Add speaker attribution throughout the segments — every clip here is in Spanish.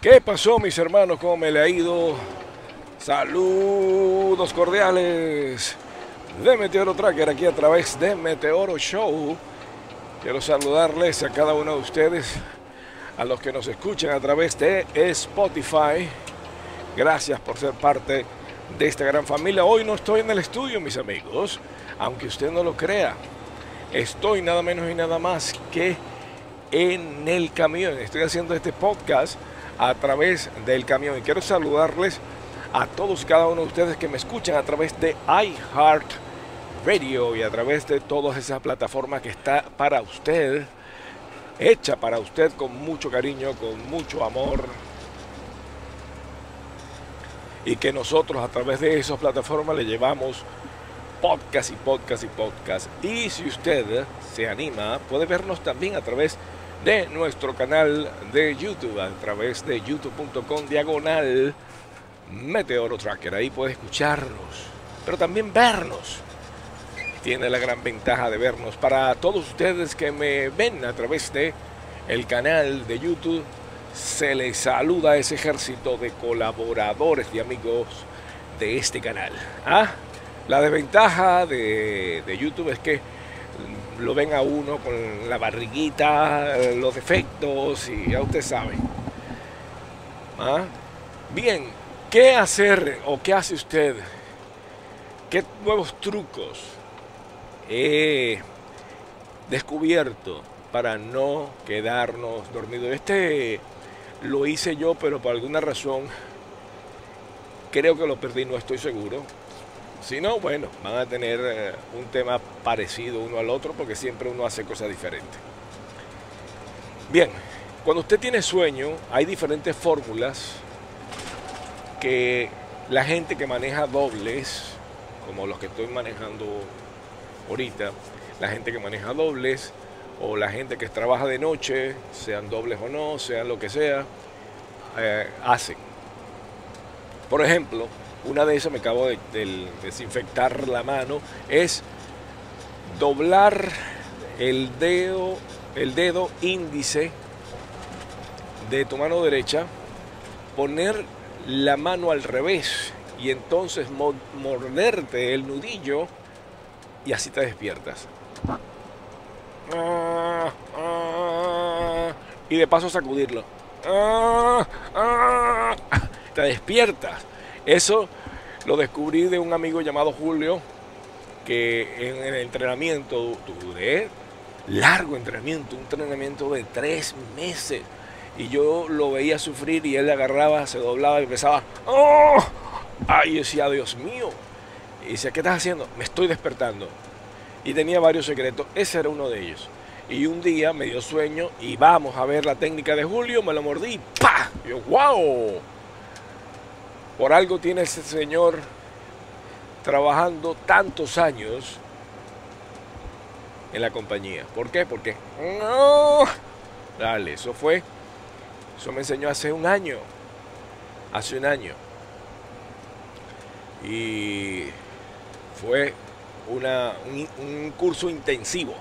Speaker 1: ¿Qué pasó mis hermanos? ¿Cómo me le ha ido? Saludos cordiales de Meteoro Tracker aquí a través de Meteoro Show. Quiero saludarles a cada uno de ustedes, a los que nos escuchan a través de Spotify. Gracias por ser parte de esta gran familia. Hoy no estoy en el estudio, mis amigos, aunque usted no lo crea. Estoy nada menos y nada más que en el camión. Estoy haciendo este podcast a través del camión. Y quiero saludarles a todos cada uno de ustedes que me escuchan a través de iHeart Radio y a través de todas esas plataformas que está para usted, hecha para usted con mucho cariño, con mucho amor. Y que nosotros a través de esas plataformas le llevamos podcast y podcast y podcast. Y si usted se anima, puede vernos también a través de de nuestro canal de YouTube a través de youtube.com diagonal Meteoro Tracker. Ahí puede escucharnos, pero también vernos. Tiene la gran ventaja de vernos. Para todos ustedes que me ven a través de el canal de YouTube, se les saluda a ese ejército de colaboradores y amigos de este canal. ¿Ah? La desventaja de, de YouTube es que lo ven a uno con la barriguita, los defectos y ya usted sabe. ¿Ah? Bien, ¿qué hacer o qué hace usted? ¿Qué nuevos trucos he descubierto para no quedarnos dormidos? Este lo hice yo, pero por alguna razón creo que lo perdí, no estoy seguro. Si no, bueno, van a tener eh, un tema parecido uno al otro porque siempre uno hace cosas diferentes. Bien, cuando usted tiene sueño, hay diferentes fórmulas que la gente que maneja dobles, como los que estoy manejando ahorita, la gente que maneja dobles o la gente que trabaja de noche, sean dobles o no, sean lo que sea, eh, hacen. Por ejemplo, una de esas me acabo de, desinfectar la mano, es doblar el dedo, el dedo índice de tu mano derecha, poner la mano al revés y entonces morderte el nudillo y así te despiertas. y de paso sacudirlo. te despiertas. Eso lo descubrí de un amigo llamado Julio, que en el entrenamiento, tuve largo entrenamiento, un entrenamiento de tres meses. Y yo lo veía sufrir y él le agarraba, se doblaba y empezaba, ¡oh! Ay, decía, Dios mío. Y decía, ¿qué estás haciendo? Me estoy despertando. Y tenía varios secretos. Ese era uno de ellos. Y un día me dio sueño y vamos a ver la técnica de Julio, me lo mordí ¡pa! Y yo, ¡wow! Por algo tiene ese señor trabajando tantos años en la compañía. ¿Por qué? Porque no. Dale, eso fue. Eso me enseñó hace un año. Hace un año. Y fue una, un, un, curso intensivo.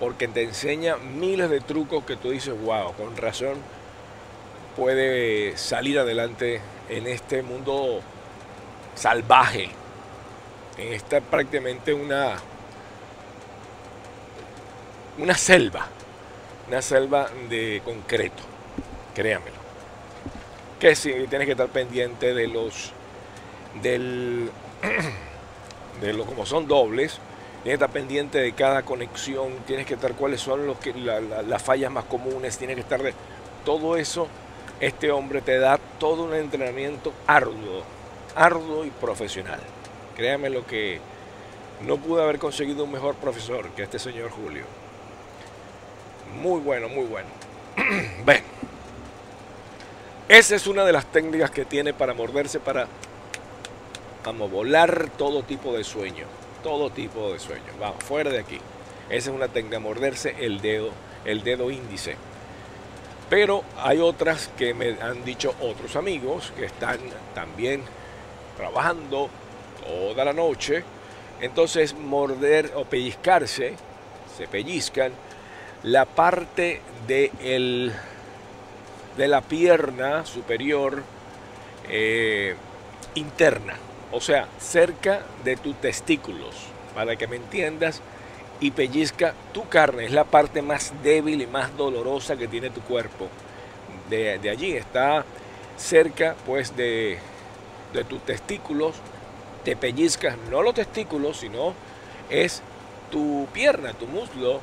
Speaker 1: Porque te enseña miles de trucos que tú dices, wow, con razón puede salir adelante en este mundo salvaje, en esta prácticamente una, una selva, una selva de concreto, créanmelo. Que si tienes que estar pendiente de los, del, de los como son dobles, tienes que estar pendiente de cada conexión, tienes que estar cuáles son los que, las fallas más comunes, tienes que estar de todo eso este hombre te da todo un entrenamiento arduo, arduo y profesional. Créame lo que no pude haber conseguido un mejor profesor que este señor Julio. Muy bueno, muy bueno. Ven. Esa es una de las técnicas que tiene para morderse, para vamos, volar todo tipo de sueño. Todo tipo de sueño. Vamos, fuera de aquí. Esa es una técnica, morderse el dedo, el dedo índice. Pero hay otras que me han dicho otros amigos que están también trabajando toda la noche. Entonces morder o pellizcarse, se pellizcan la parte del de la pierna superior eh, interna, o sea, cerca de tus testículos, para que me entiendas, y pellizca tu carne, es la parte más débil y más dolorosa que tiene tu cuerpo. De, allí está cerca pues de, de tus testículos, te pellizcas no los testículos, sino es tu pierna, tu muslo,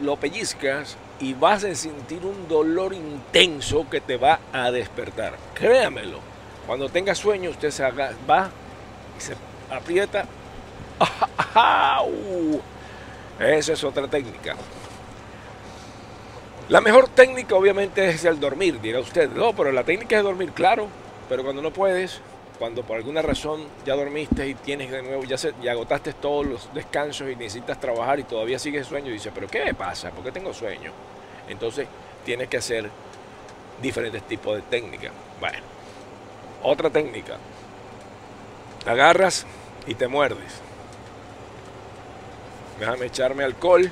Speaker 1: lo pellizcas y vas a sentir un dolor intenso que te va a despertar. Créamelo, cuando tenga sueño usted se va y se aprieta. Esa es otra técnica. La mejor técnica obviamente es el dormir, dirá usted. No, pero la técnica es dormir, claro, pero cuando no puedes, cuando por alguna razón ya dormiste y tienes de nuevo, ya, agotaste todos los descansos y necesitas trabajar y todavía sigues sueño y dices, pero ¿qué me pasa? ¿Por qué tengo sueño? Entonces tienes que hacer diferentes tipos de técnicas. Bueno, otra técnica. Agarras y te muerdes. Déjame echarme alcohol.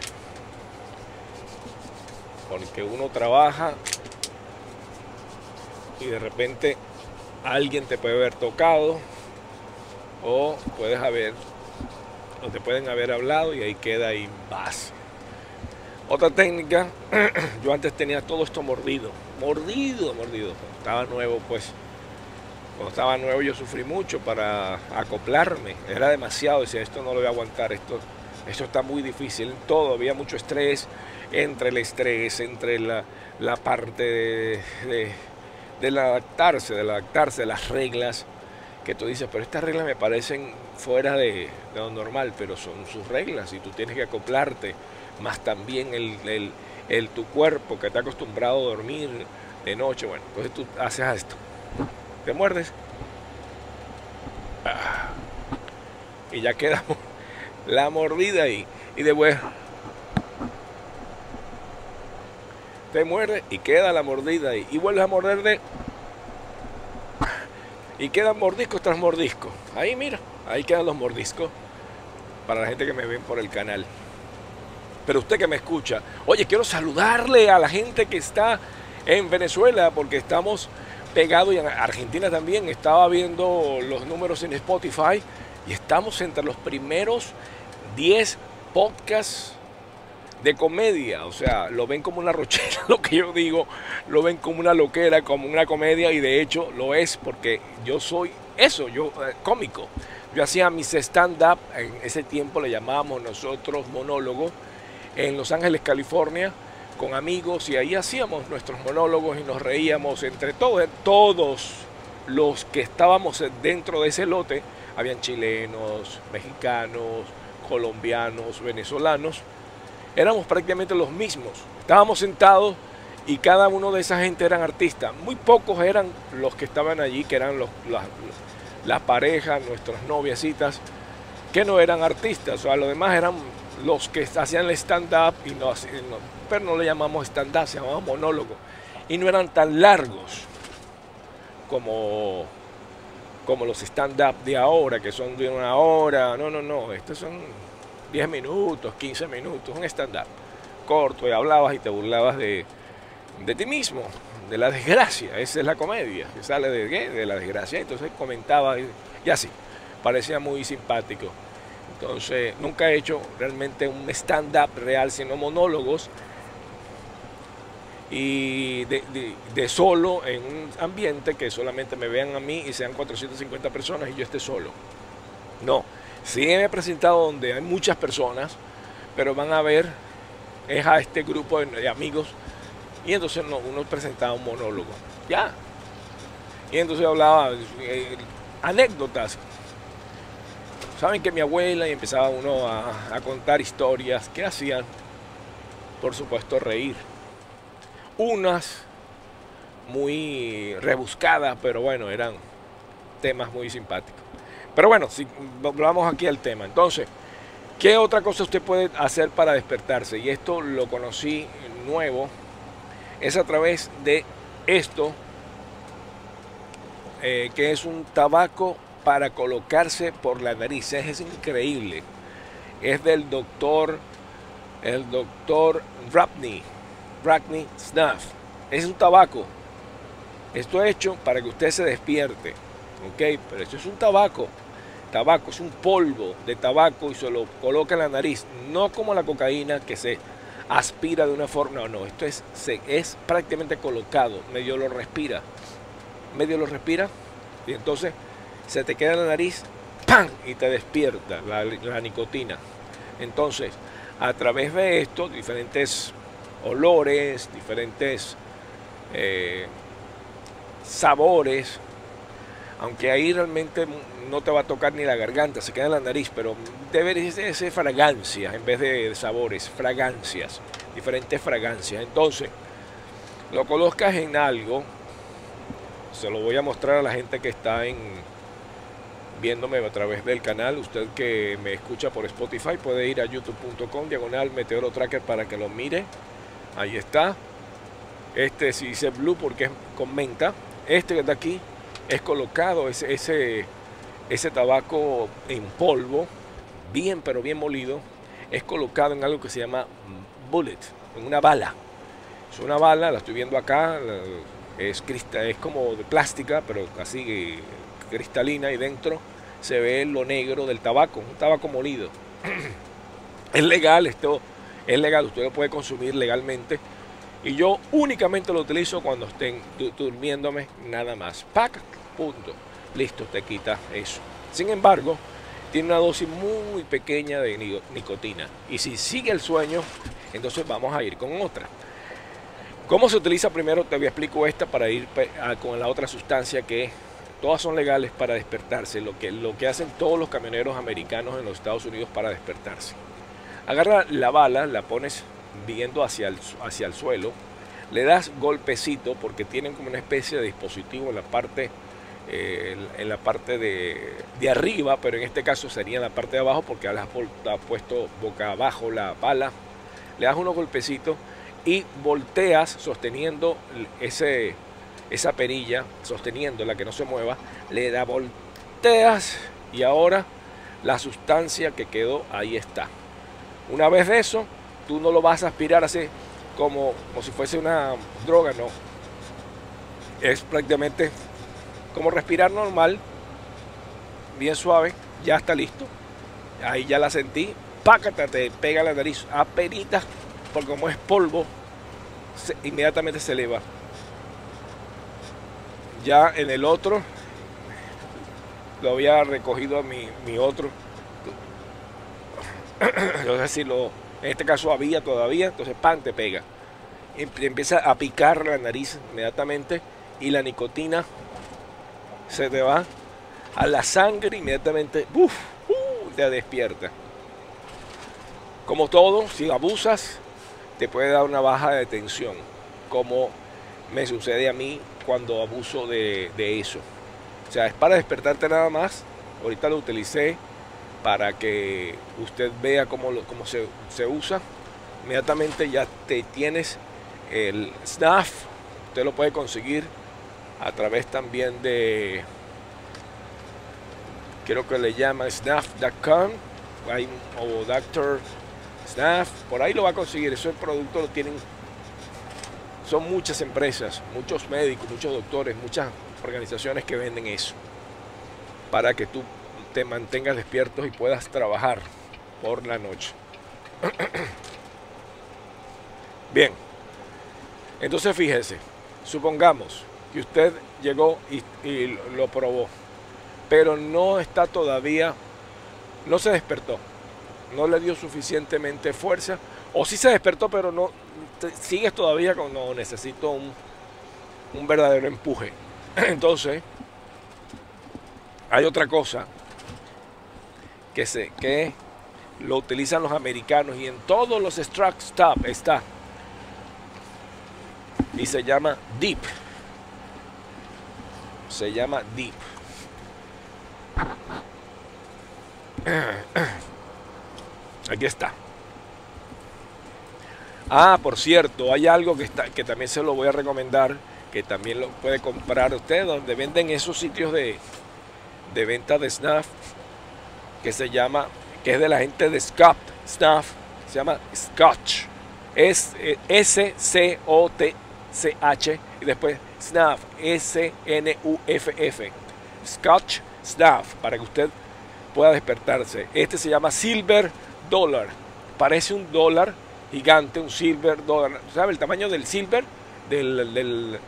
Speaker 1: Porque uno trabaja y de repente alguien te puede haber tocado o puedes haber o te pueden haber hablado y ahí queda y vas. Otra técnica, yo antes tenía todo esto mordido, mordido, mordido. Cuando estaba nuevo, pues, cuando estaba nuevo yo sufrí mucho para acoplarme. Era demasiado, decía, esto no lo voy a aguantar, esto, esto está muy difícil. Todo, había mucho estrés, entre el estrés, entre la, la parte de del adaptarse, del adaptarse de las reglas que tú dices, pero estas reglas me parecen fuera de, lo normal, pero son sus reglas y tú tienes que acoplarte, más también el, el, tu cuerpo que está acostumbrado a dormir de noche, bueno, entonces tú haces esto, te muerdes. Ah, y ya queda la mordida ahí y después te muerde y queda la mordida ahí. Y vuelves a morderte y quedan mordiscos tras mordiscos. Ahí mira, ahí quedan los mordiscos para la gente que me ven por el canal. Pero usted que me escucha, oye, quiero saludarle a la gente que está en Venezuela porque estamos pegados y en Argentina también. Estaba viendo los números en Spotify y estamos entre los primeros 10 podcasts de comedia, o sea, lo ven como una rochera, lo que yo digo, lo ven como una loquera, como una comedia y de hecho lo es porque yo soy eso, yo eh, cómico. Yo hacía mis stand-up, en ese tiempo le llamábamos nosotros monólogo, en Los Ángeles, California, con amigos y ahí hacíamos nuestros monólogos y nos reíamos entre todos, todos los que estábamos dentro de ese lote, habían chilenos, mexicanos, colombianos, venezolanos, éramos prácticamente los mismos. Estábamos sentados y cada uno de esa gente eran artistas. Muy pocos eran los que estaban allí, que eran los, las, parejas, nuestras noviecitas, que no eran artistas. O sea, los demás eran los que hacían el stand-up, y no, pero no le llamamos stand-up, se llamaba monólogo. Y no eran tan largos como, como los stand-up de ahora, que son de una hora. No, no, no. Estos son 10 minutos, 15 minutos, un stand-up corto y hablabas y te burlabas de, de ti mismo, de la desgracia. Esa es la comedia, que sale de, de la desgracia. Entonces comentaba y, así. Parecía muy simpático. Entonces, nunca he hecho realmente un stand-up real, sino monólogos. Y de, de, solo en un ambiente que solamente me vean a mí y sean 450 personas y yo esté solo. No, Sí me he presentado donde hay muchas personas, pero van a ver, es a este grupo de amigos, y entonces uno presentaba un monólogo, ya. Y entonces hablaba eh, anécdotas. Saben que mi abuela y empezaba uno a contar historias que hacían, por supuesto, reír. Unas muy rebuscadas, pero bueno, eran temas muy simpáticos. Pero bueno, si volvamos aquí al tema. Entonces, ¿qué otra cosa usted puede hacer para despertarse? Y esto lo conocí nuevo, es a través de esto, eh, que es un tabaco para colocarse por la nariz. Es, increíble. Es del doctor, el doctor Rapney, Rapney Snuff. es un tabaco. Esto es hecho para que usted se despierte. ¿Ok? Pero esto es un tabaco. Tabaco es un polvo de tabaco y se lo coloca en la nariz. No como la cocaína que se aspira de una forma. No, no. Esto es, se, es prácticamente colocado. Medio lo respira. Medio lo respira. Y entonces se te queda en la nariz. ¡Pam! Y te despierta la, la nicotina. Entonces, a través de esto, diferentes olores, diferentes eh, sabores, aunque ahí realmente no te va a tocar ni la garganta, se queda en la nariz, pero debe ser fragancias en vez de sabores, fragancias, diferentes fragancias. Entonces, lo colocas en algo, se lo voy a mostrar a la gente que está en viéndome a través del canal. Usted que me escucha por Spotify puede ir a youtube.com diagonal meteoro tracker para que lo mire. Ahí está. Este si dice blue porque comenta. Este que está aquí es colocado ese, ese, ese tabaco en polvo, bien pero bien molido, es colocado en algo que se llama bullet, en una bala. Es una bala, la estoy viendo acá, es, es como de plástica, pero así cristalina y dentro se ve lo negro del tabaco, un tabaco molido. es legal, esto es legal, usted lo puede consumir legalmente. Y yo únicamente lo utilizo cuando estén durmiéndome nada más. Pac, punto. Listo, te quita eso. Sin embargo, tiene una dosis muy pequeña de nicotina. Y si sigue el sueño, entonces vamos a ir con otra. ¿Cómo se utiliza primero? Te voy a explico esta para ir con la otra sustancia que todas son legales para despertarse, lo que, lo que hacen todos los camioneros americanos en los Estados Unidos para despertarse. Agarra la bala, la pones viendo hacia el, hacia el suelo, le das golpecito porque tienen como una especie de dispositivo en la parte, eh, en la parte de, de, arriba, pero en este caso sería en la parte de abajo porque has puesto boca abajo la bala, le das unos golpecitos y volteas sosteniendo ese, esa perilla, sosteniéndola que no se mueva, le da volteas y ahora la sustancia que quedó ahí está. Una vez de eso, tú no lo vas a aspirar así como, como si fuese una droga, no. Es prácticamente como respirar normal, bien suave, ya está listo. Ahí ya la sentí, pácate, te pega la nariz, apenas, porque como es polvo, inmediatamente se eleva. Ya en el otro, lo había recogido a mi, mi otro. No si lo, en este caso había todavía, entonces pan te pega. Empieza a picar la nariz inmediatamente y la nicotina se te va a la sangre inmediatamente, uf, uh, te despierta. Como todo, si abusas, te puede dar una baja de tensión, como me sucede a mí cuando abuso de, eso. O sea, es para despertarte nada más. Ahorita lo utilicé para que usted vea cómo, cómo se, se, usa. Inmediatamente ya te tienes el SNAF. Usted lo puede conseguir a través también de, creo que le llama snaf.com o Doctor Snaf. Por ahí lo va a conseguir. Ese producto lo tienen son muchas empresas, muchos médicos, muchos doctores, muchas organizaciones que venden eso para que tú te mantengas despierto y puedas trabajar por la noche. Bien, entonces fíjese, supongamos que usted llegó y, lo probó, pero no está todavía, no se despertó, no le dio suficientemente fuerza, o sí se despertó, pero no, sigues todavía con no necesito un, un verdadero empuje. Entonces, hay otra cosa que, se, que lo utilizan los americanos y en todos los struck stop está. Y se llama Deep. Se llama Deep. Aquí está. Ah, por cierto, hay algo que, está, que también se lo voy a recomendar, que también lo puede comprar usted, donde venden esos sitios de, de venta de snuff, que se llama, que es de la gente de Scott Snuff, se llama Scotch, es S-C-O-T, S-C-H y después Snuff, S-N-U-F-F. Scotch Snuff, para que usted pueda despertarse. Este se llama Silver Dollar. Parece un dólar gigante, un silver dólar. ¿Sabe el tamaño del silver? Del, del,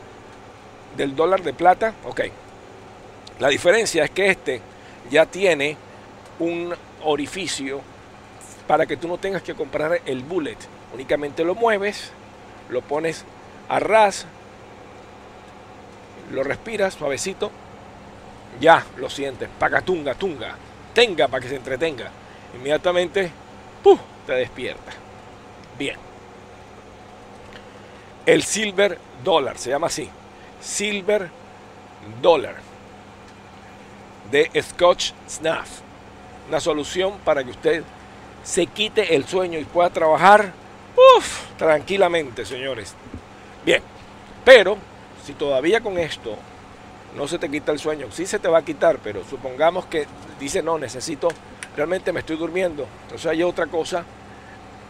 Speaker 1: del dólar de plata. Ok. La diferencia es que este ya tiene un orificio para que tú no tengas que comprar el bullet. Únicamente lo mueves, lo pones a ras, lo respiras suavecito, ya lo sientes, pacatunga, tunga, tenga para que se entretenga. Inmediatamente, ¡puf! te despierta. Bien. El silver dollar, se llama así. Silver dollar de Scotch Snuff. Una solución para que usted se quite el sueño y pueda trabajar tranquilamente, señores. Bien, pero si todavía con esto no se te quita el sueño, sí se te va a quitar, pero supongamos que dice no, necesito, realmente me estoy durmiendo. Entonces hay otra cosa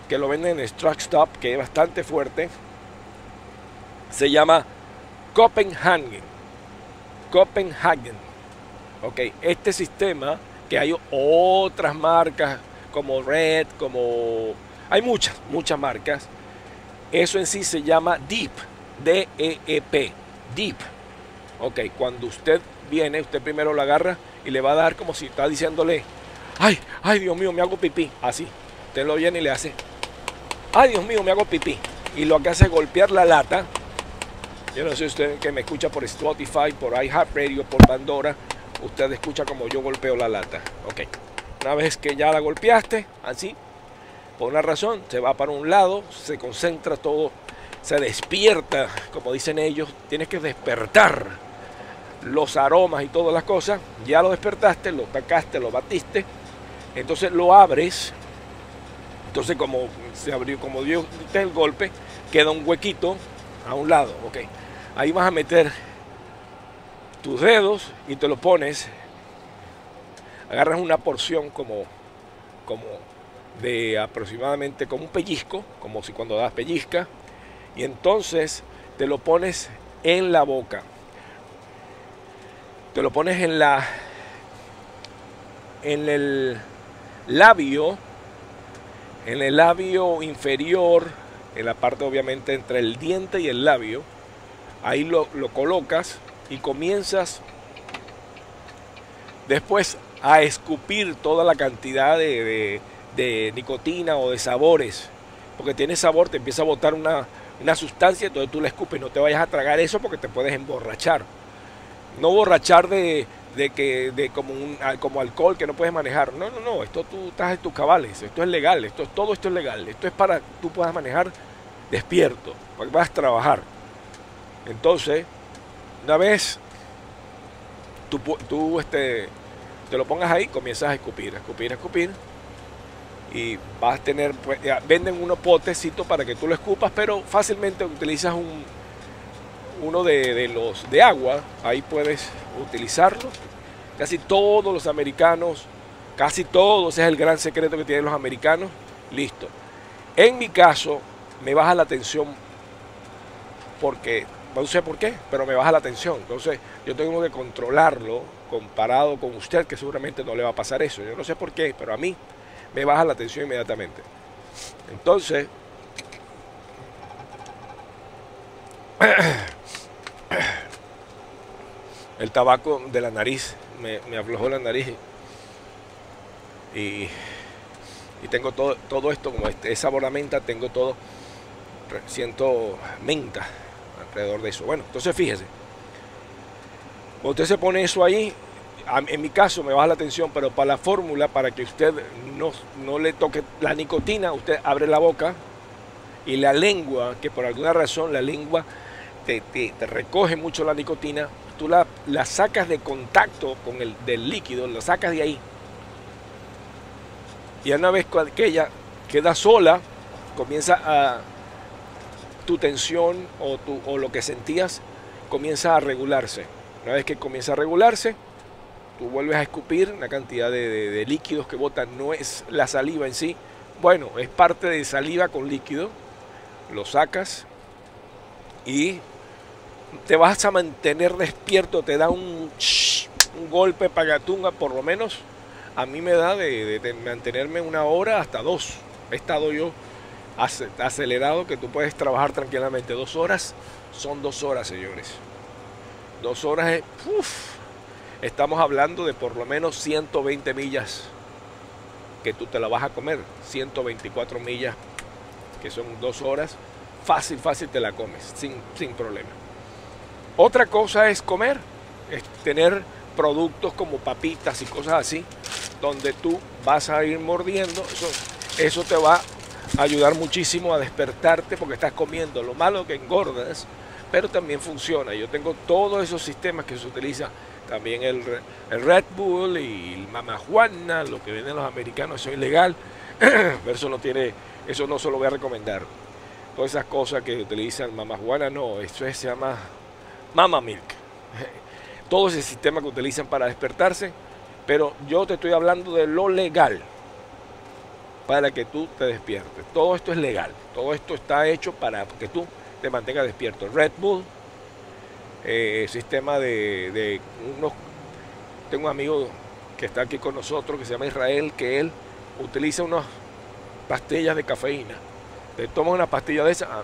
Speaker 1: que lo venden en Struck Stop, que es bastante fuerte. Se llama Copenhagen. Copenhagen. Ok, este sistema, que hay otras marcas como Red, como... Hay muchas, muchas marcas. Eso en sí se llama Deep, D-E-E-P, Deep. Ok, cuando usted viene, usted primero lo agarra y le va a dar como si está diciéndole, ay, ay Dios mío, me hago pipí. Así, usted lo viene y le hace, ay Dios mío, me hago pipí. Y lo que hace es golpear la lata. Yo no sé usted que me escucha por Spotify, por iHeartRadio, por Pandora, usted escucha como yo golpeo la lata. Ok, una vez que ya la golpeaste, así, por una razón, se va para un lado, se concentra todo, se despierta, como dicen ellos, tienes que despertar los aromas y todas las cosas, ya lo despertaste, lo tacaste, lo batiste, entonces lo abres, entonces como se abrió, como dio el golpe, queda un huequito a un lado, ok, ahí vas a meter tus dedos y te lo pones, agarras una porción como, como de aproximadamente como un pellizco, como si cuando das pellizca, y entonces te lo pones en la boca. Te lo pones en la en el labio, en el labio inferior, en la parte obviamente entre el diente y el labio. Ahí lo, lo colocas y comienzas después a escupir toda la cantidad de, nicotina o de sabores. Porque tiene sabor, te empieza a botar una, una sustancia, entonces tú la escupes. No te vayas a tragar eso porque te puedes emborrachar. No borrachar de, de que de como un como alcohol que no puedes manejar. No, no, no, esto tú estás en tus cabales, esto es legal, esto todo esto es legal. Esto es para que tú puedas manejar despierto, para que puedas trabajar. Entonces, una vez tú, tú este, te lo pongas ahí, comienzas a escupir, a escupir, a escupir. Y vas a tener, pues, venden unos potecitos para que tú lo escupas, pero fácilmente utilizas un, uno de, de, los de agua, ahí puedes utilizarlo. Casi todos los americanos, casi todos, es el gran secreto que tienen los americanos. Listo. En mi caso, me baja la tensión porque no sé por qué, pero me baja la tensión. Entonces yo tengo que controlarlo comparado con usted, que seguramente no le va a pasar eso. Yo no sé por qué, pero a mí me baja la tensión inmediatamente. Entonces, el tabaco de la nariz me, aflojó la nariz y, tengo todo, esto, como este, es sabor a menta, tengo todo, siento menta alrededor de eso. Bueno, entonces fíjese, usted se pone eso ahí, en mi caso me baja la tensión, pero para la fórmula, para que usted no, no le toque la nicotina, usted abre la boca y la lengua, que por alguna razón la lengua te, te, te recoge mucho la nicotina, tú la, la, sacas de contacto con el del líquido, la sacas de ahí. Y una vez que ella queda sola, comienza a tu tensión o, tu, o lo que sentías comienza a regularse. Una vez que comienza a regularse, tú vuelves a escupir una cantidad de, líquidos que botan. No es la saliva en sí. Bueno, es parte de saliva con líquido. Lo sacas y te vas a mantener despierto, te da un, un golpe pagatunga, por lo menos a mí me da de, mantenerme una hora hasta dos. He estado yo acelerado que tú puedes trabajar tranquilamente. Dos horas son dos horas, señores. Dos horas es... estamos hablando de por lo menos 120 millas que tú te la vas a comer. 124 millas, que son dos horas. Fácil, fácil te la comes, sin, sin problema. Otra cosa es comer, es tener productos como papitas y cosas así, donde tú vas a ir mordiendo. Eso, eso te va ayudar muchísimo a despertarte porque estás comiendo. Lo malo que engordas, pero también funciona. Yo tengo todos esos sistemas que se utilizan. También el, el Red Bull y el Mama Juana, lo que venden los americanos, eso es ilegal. pero eso no tiene, eso no se lo voy a recomendar. Todas esas cosas que utilizan Mama Juana, no, eso se llama Mama Milk. Todo ese sistema que utilizan para despertarse, pero yo te estoy hablando de lo legal para que tú te despiertes. Todo esto es legal, todo esto está hecho para que tú te mantengas despierto. Red Bull, eh, sistema de, de, unos... Tengo un amigo que está aquí con nosotros, que se llama Israel, que él utiliza unas pastillas de cafeína. Te tomas una pastilla de esa, a,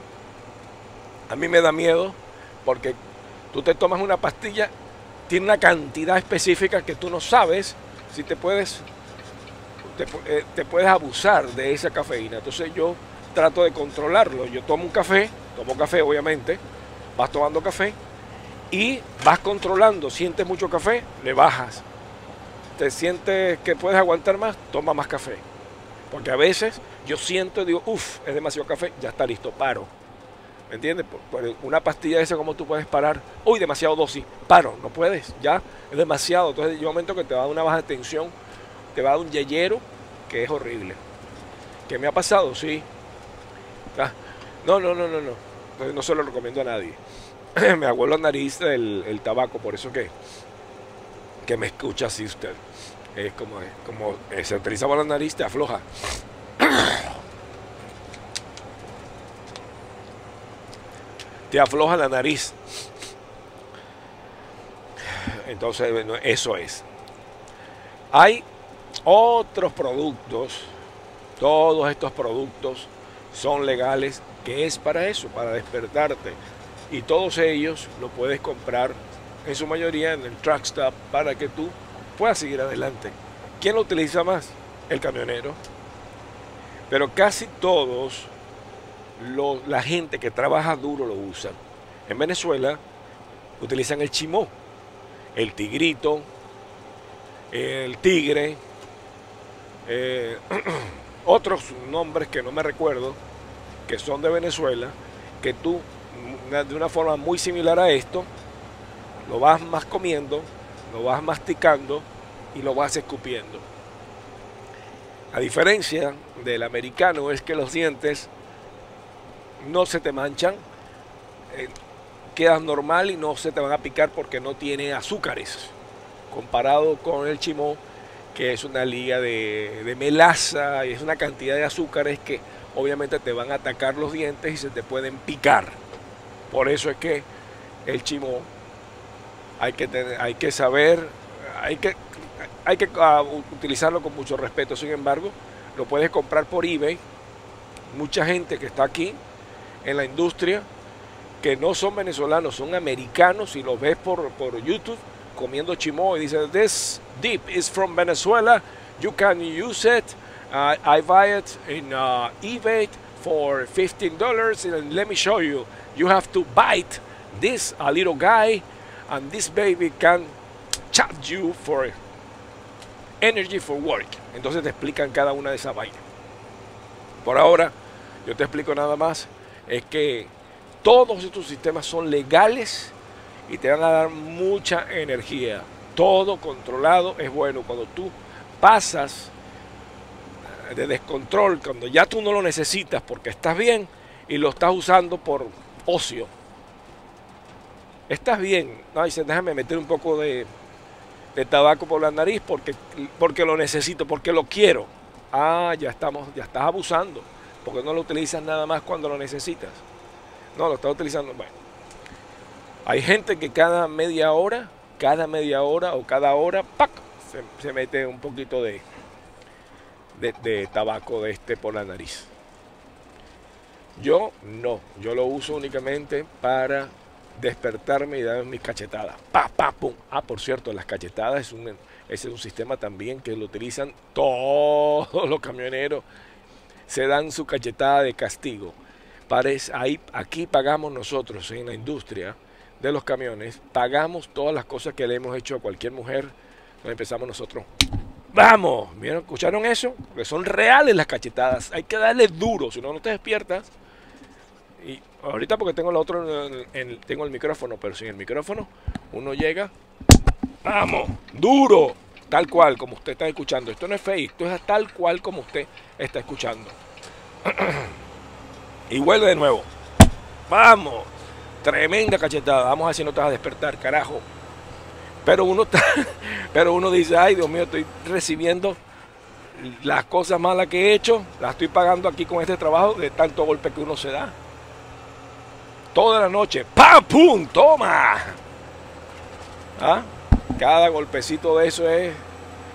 Speaker 1: a mí me da miedo porque tú te tomas una pastilla, tiene una cantidad específica que tú no sabes si te puedes te, eh, te, puedes abusar de esa cafeína. Entonces yo trato de controlarlo. Yo tomo un café, tomo café obviamente, vas tomando café y vas controlando. Sientes mucho café, le bajas. Te sientes que puedes aguantar más, toma más café. Porque a veces yo siento y digo, uff, es demasiado café, ya está listo, paro. ¿Me entiendes? Por, una pastilla esa, como tú puedes parar? Uy, demasiado dosis, paro, no puedes, ya es demasiado. Entonces llega un momento que te va a dar una baja de tensión te va a dar un yeyero que es horrible. ¿Qué me ha pasado? Sí. Ah, no, no, no, no, no. No se lo recomiendo a nadie. me hago la nariz el, el, tabaco, por eso que, que me escucha así usted. Es como, como eh, se utiliza por la nariz, te afloja. te afloja la nariz. Entonces, bueno, eso es. Hay otros productos, todos estos productos son legales, que es para eso, para despertarte. Y todos ellos lo puedes comprar en su mayoría en el truck stop para que tú puedas seguir adelante. ¿Quién lo utiliza más? El camionero. Pero casi todos, la gente que trabaja duro lo usan. En Venezuela utilizan el chimó, el tigrito, el tigre, eh, otros nombres que no me recuerdo, que son de Venezuela, que tú de una forma muy similar a esto, lo vas más comiendo, lo vas masticando y lo vas escupiendo. A diferencia del americano es que los dientes no se te manchan, eh, quedas normal y no se te van a picar porque no tiene azúcares, comparado con el chimó que es una liga de, de melaza y es una cantidad de azúcares que obviamente te van a atacar los dientes y se te pueden picar. Por eso es que el chimó hay que, tener, hay que saber, hay que, hay que uh, utilizarlo con mucho respeto. Sin embargo, lo puedes comprar por eBay. Mucha gente que está aquí en la industria, que no son venezolanos, son americanos y los ves por, por YouTube comiendo chimó y dice, this dip is from Venezuela, you can use it, I buy it in uh, eBay for $15 and let me show you, you have to bite this a little guy and this baby can charge you for energy for work. Entonces te explican cada una de esas vainas. Por ahora, yo te explico nada más, es que todos estos sistemas son legales y te van a dar mucha energía. Todo controlado es bueno. Cuando tú pasas de descontrol, cuando ya tú no lo necesitas porque estás bien y lo estás usando por ocio. Estás bien. No, dice, déjame meter un poco de, de tabaco por la nariz porque, porque lo necesito, porque lo quiero. Ah, ya estamos, ya estás abusando, porque no lo utilizas nada más cuando lo necesitas. No, lo estás utilizando. Bueno, Hay gente que cada media hora, cada media hora o cada hora, ¡pac! Se, mete un poquito de, de, tabaco de este por la nariz. Yo no, yo lo uso únicamente para despertarme y dar mis cachetadas. Pa, pa, pum. Ah, por cierto, las cachetadas es un, es un sistema también que lo utilizan todos los camioneros. Se dan su cachetada de castigo. Ahí, aquí pagamos nosotros en la industria de los camiones, pagamos todas las cosas que le hemos hecho a cualquier mujer. Nos empezamos nosotros. Vamos, ¿vieron? ¿Escucharon eso? Que son reales las cachetadas. Hay que darle duro, si no, no te despiertas. Y ahorita porque tengo el otro, en- en- tengo el micrófono, pero sin el micrófono, uno llega, vamos, duro, tal cual como usted está escuchando. Esto no es fake, esto es tal cual como usted está escuchando. y vuelve de nuevo. Vamos, tremenda cachetada. Vamos a ver si no te vas a despertar, carajo. Pero uno está, pero uno dice, ay Dios mío, estoy recibiendo las cosas malas que he hecho, las estoy pagando aquí con este trabajo de tanto golpe que uno se da. Toda la noche, ¡pam, pum! ¡Toma! ¿Ah? Cada golpecito de eso es.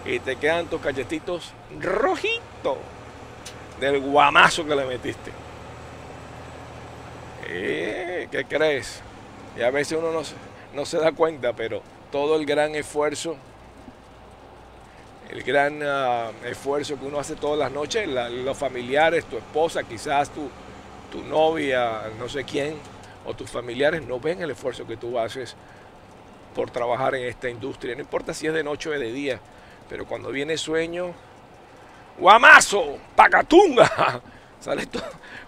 Speaker 1: Y te quedan tus cachetitos rojitos del guamazo que le metiste. Eh, ¿Qué crees? Y a veces uno no no se da cuenta, pero todo el gran esfuerzo, el gran ah, esfuerzo que uno hace todas las noches, los familiares, tu esposa, quizás tu, tu novia, no sé quién, o tus familiares no ven el esfuerzo que tú haces por trabajar en esta industria. No importa si es de noche o de día, pero cuando viene sueño, guamazo, pacatunga, sale todo.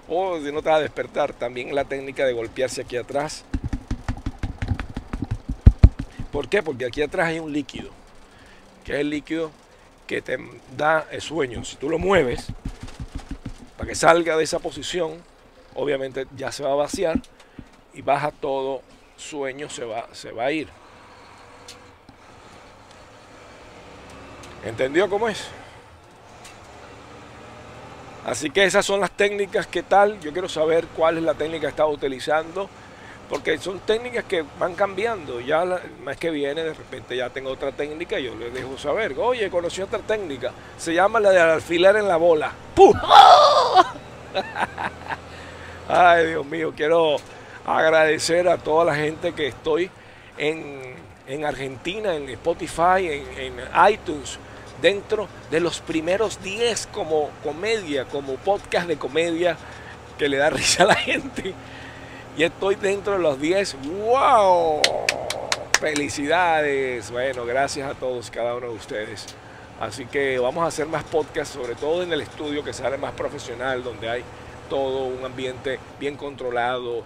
Speaker 1: O si no te vas a despertar, también la técnica de golpearse aquí atrás. ¿Por qué? Porque aquí atrás hay un líquido, que es el líquido que te da el sueño. Si tú lo mueves, para que salga de esa posición, obviamente ya se va a vaciar y baja todo sueño, se va, se va a ir. ¿Entendió cómo es? Así que esas son las técnicas, ¿qué tal? Yo quiero saber cuál es la técnica que estaba utilizando, porque son técnicas que van cambiando. Ya la- el mes que viene, de repente ya tengo otra técnica y yo les dejo saber. Oye, conocí otra técnica. Se llama la de alfiler en la bola. ¡Pum! Ay, Dios mío, quiero agradecer a toda la gente que estoy en, en Argentina, en Spotify, en iTunes, dentro de los primeros 10 como comedia, como podcast de comedia que le da risa a la gente. Y estoy dentro de los 10. ¡Wow! Felicidades. Bueno, gracias a todos, cada uno de ustedes. Así que vamos a hacer más podcasts, sobre todo en el estudio que sale más profesional, donde hay todo un ambiente bien controlado,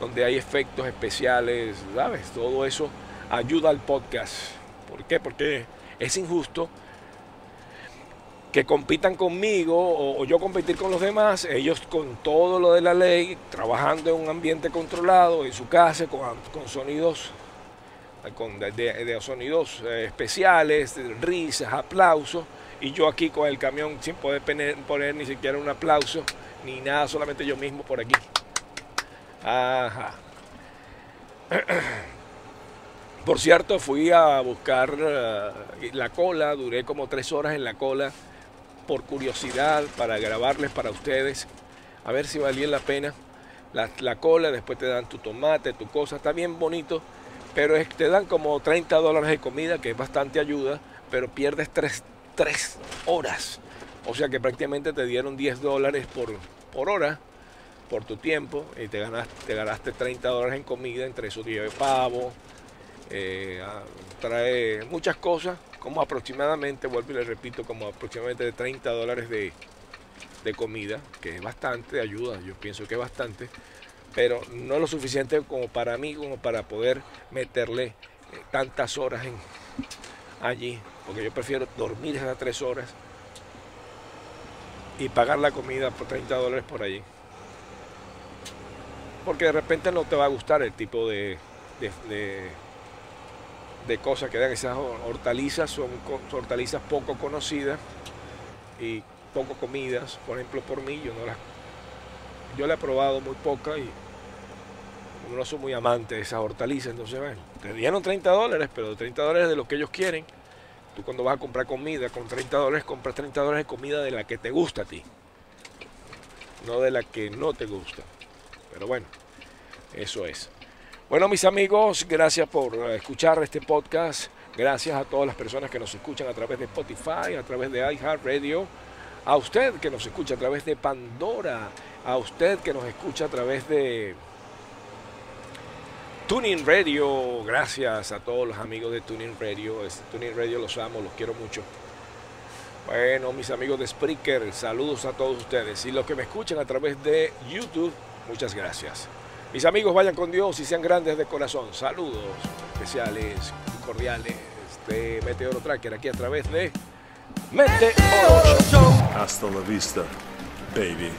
Speaker 1: donde hay efectos especiales, ¿sabes? Todo eso ayuda al podcast. ¿Por qué? Porque es injusto que compitan conmigo o, yo competir con los demás, ellos con todo lo de la ley, trabajando en un ambiente controlado, en su casa, con, con sonidos con de, de- sonidos eh, especiales, risas, aplausos, y yo aquí con el camión sin poder poner, poner ni siquiera un aplauso, ni nada, solamente yo mismo por aquí. Ajá. Por cierto, fui a buscar eh, la cola, duré como tres horas en la cola por curiosidad para grabarles para ustedes, a ver si valía la pena. La, la cola, después te dan tu tomate, tu cosa, está bien bonito, pero es- te dan como 30 dólares de comida, que es bastante ayuda, pero pierdes tres, tres horas. O sea que prácticamente te dieron 10 dólares por, por hora, por tu tiempo, y te ganaste, te ganaste 30 dólares en comida, entre eso lleve pavo, eh, ah, trae muchas cosas, como aproximadamente, vuelvo y le repito, como aproximadamente de 30 dólares de, de comida, que es bastante, ayuda, yo pienso que es bastante, pero no lo suficiente como para mí, como para poder meterle eh, tantas horas en, allí, porque yo prefiero dormir esas tres horas y pagar la comida por 30 dólares por allí. Porque de repente no te va a gustar el tipo de- de cosas que dan esas hor- hortalizas, son hortalizas poco conocidas y poco comidas. Por ejemplo, por mí, yo no las yo la he probado muy poca y no son muy amantes de esas hortalizas, entonces, bueno, te dieron 30 dólares, pero 30 dólares de lo que ellos quieren. Tú cuando vas a comprar comida con 30 dólares, compras 30 dólares de comida de la que te gusta a ti, no de la que no te gusta. Pero bueno, eso es. Bueno, mis amigos, gracias por escuchar este podcast. Gracias a todas las personas que nos escuchan a través de Spotify, a través de iHeartRadio, a usted que nos escucha a través de Pandora, a usted que nos escucha a través de Tuning Radio. Gracias a todos los amigos de Tuning Radio. Este, Tuning Radio los amo, los quiero mucho. Bueno, mis amigos de Spreaker, saludos a todos ustedes. Y los que me escuchan a través de YouTube, muchas gracias. Mis amigos, vayan con Dios y sean grandes de corazón. Saludos especiales y cordiales de Meteoro Tracker aquí a través de Meteoro Show.
Speaker 2: Hasta la vista, baby.